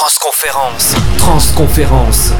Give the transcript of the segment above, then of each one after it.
Transconférence. Transconférence.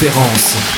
Conférence.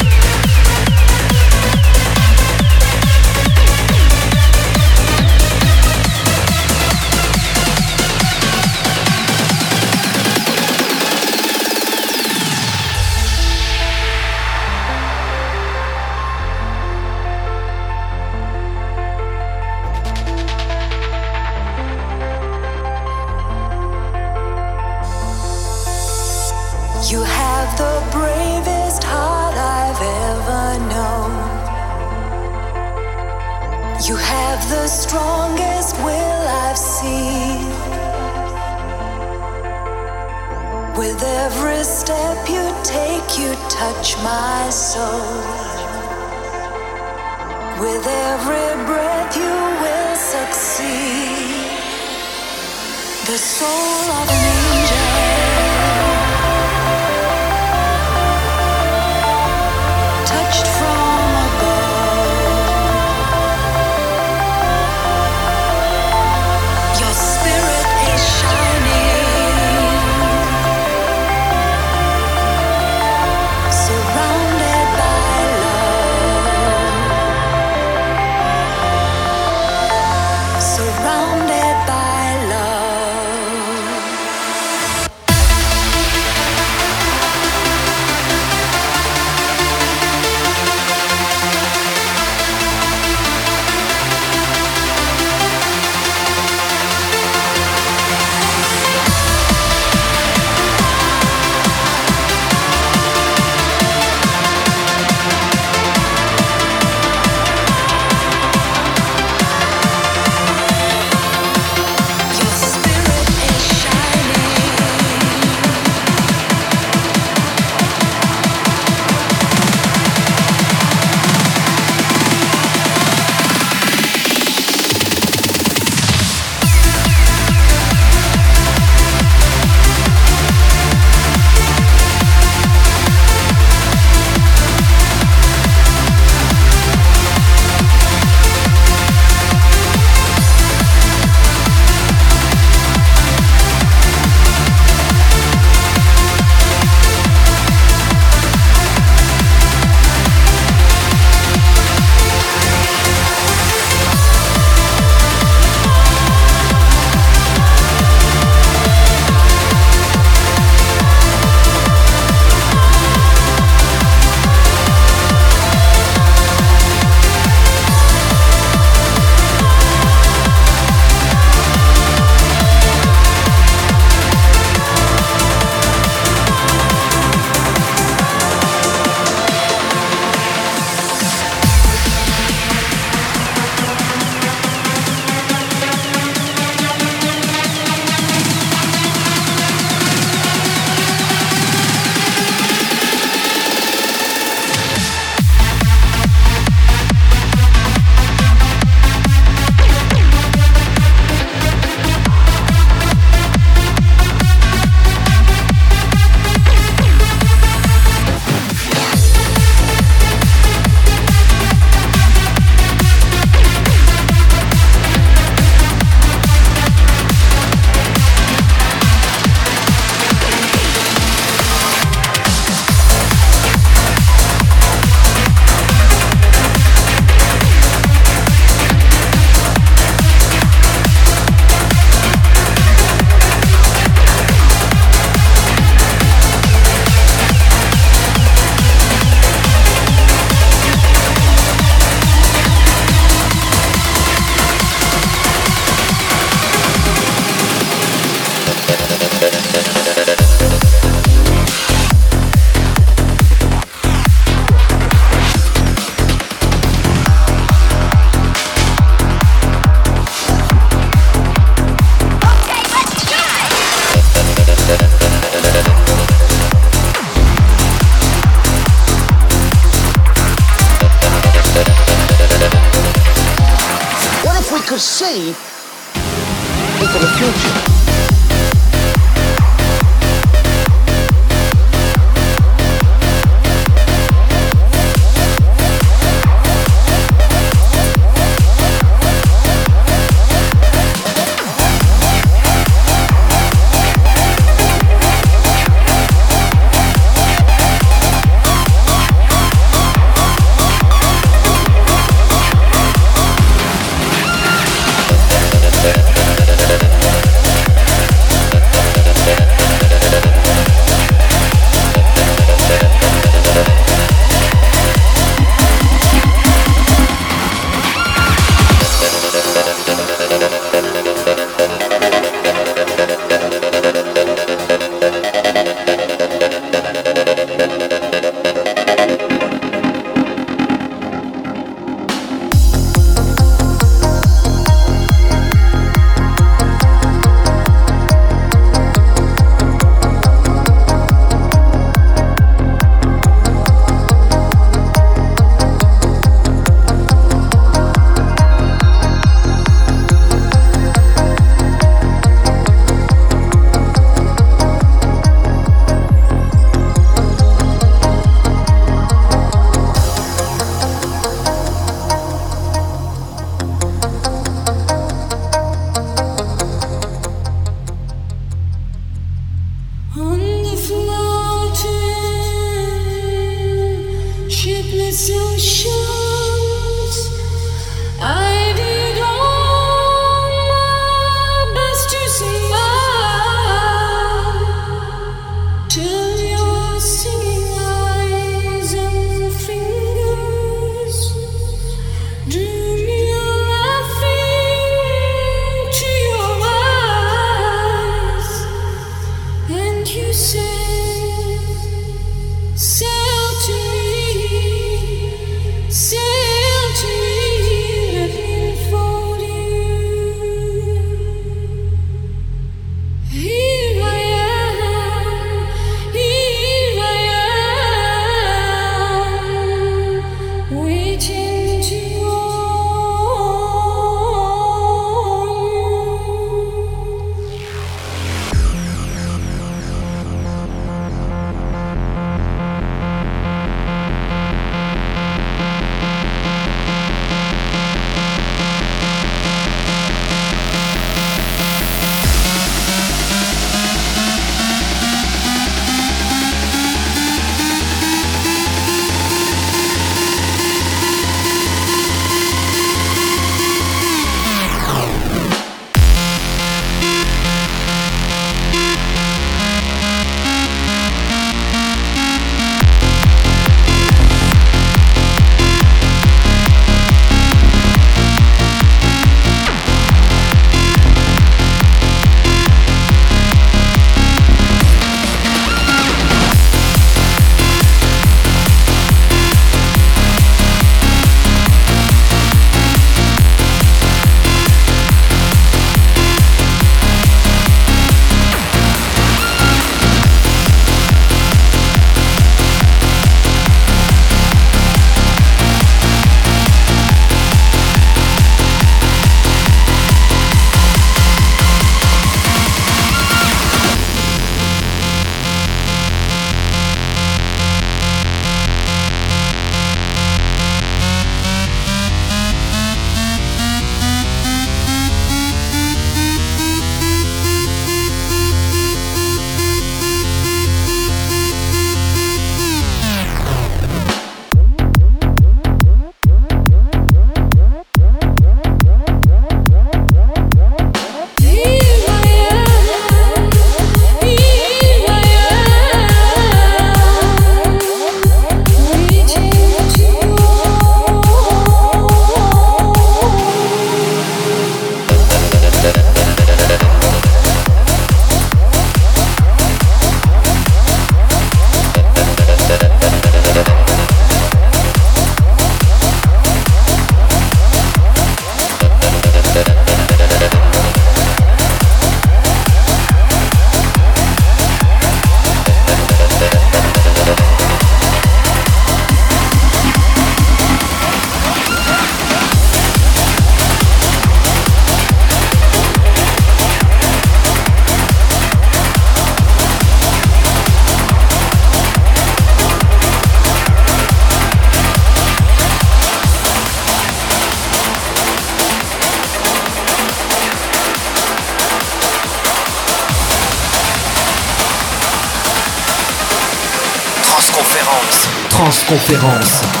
Conférence.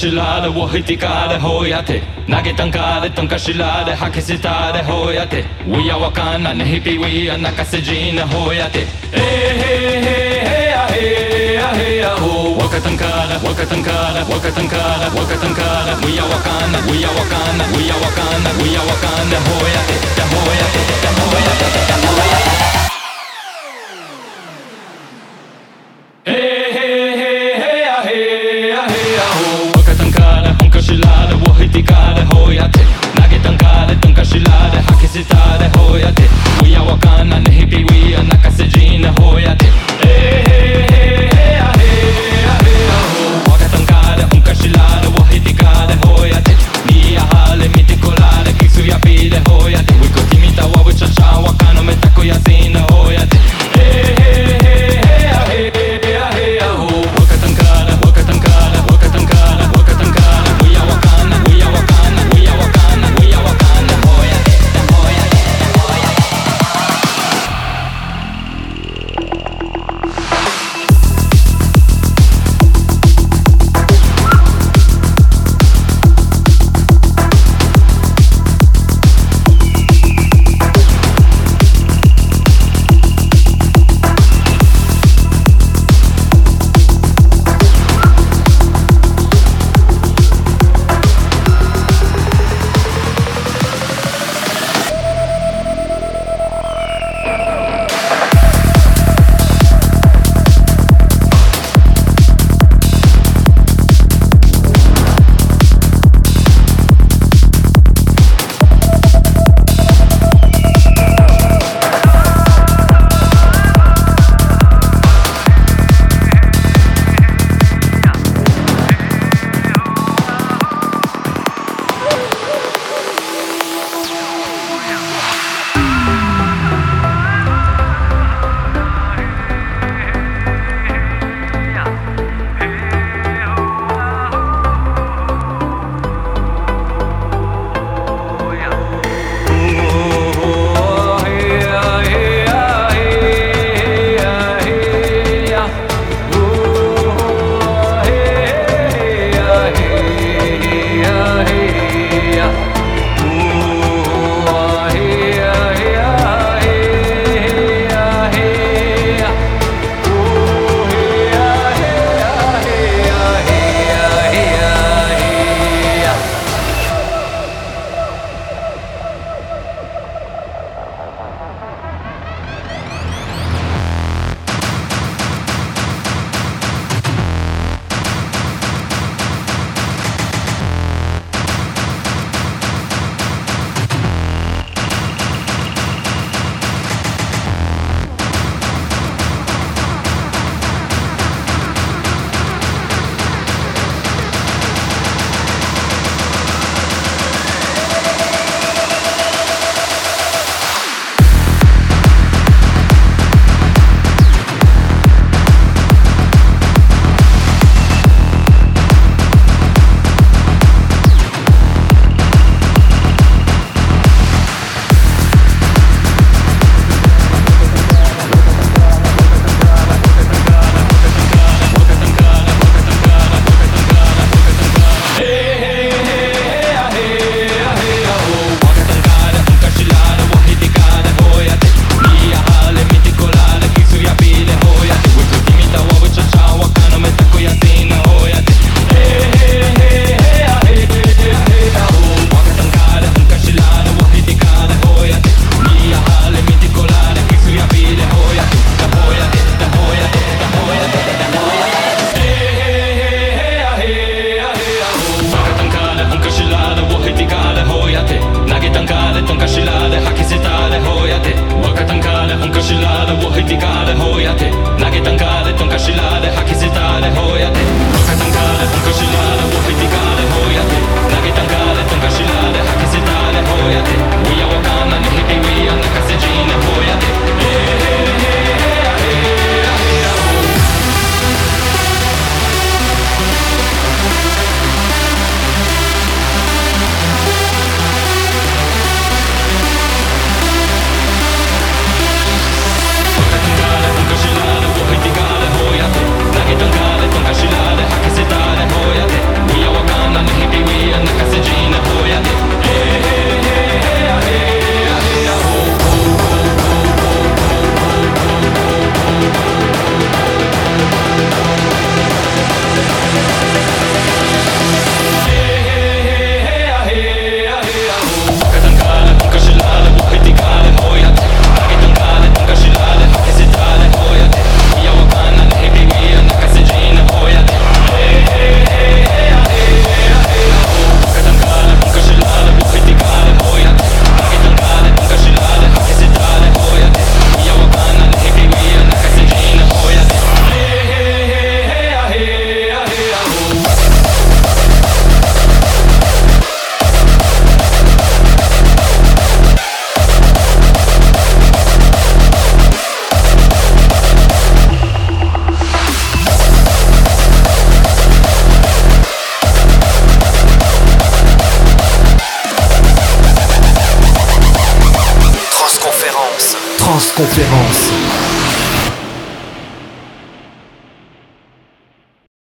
しられを引いてかれほうやて投げたんかれとんかしられ吐きせたれほうやて We やわかんなねひぴ We や泣かせじなほうやてえへへへやへやへやほわかったんかれわかったんかれわかったんかれわかったんかれ We やわかんな We やわかんな We やわかんな We やわかんなほうやてだほうやてだほうやてだ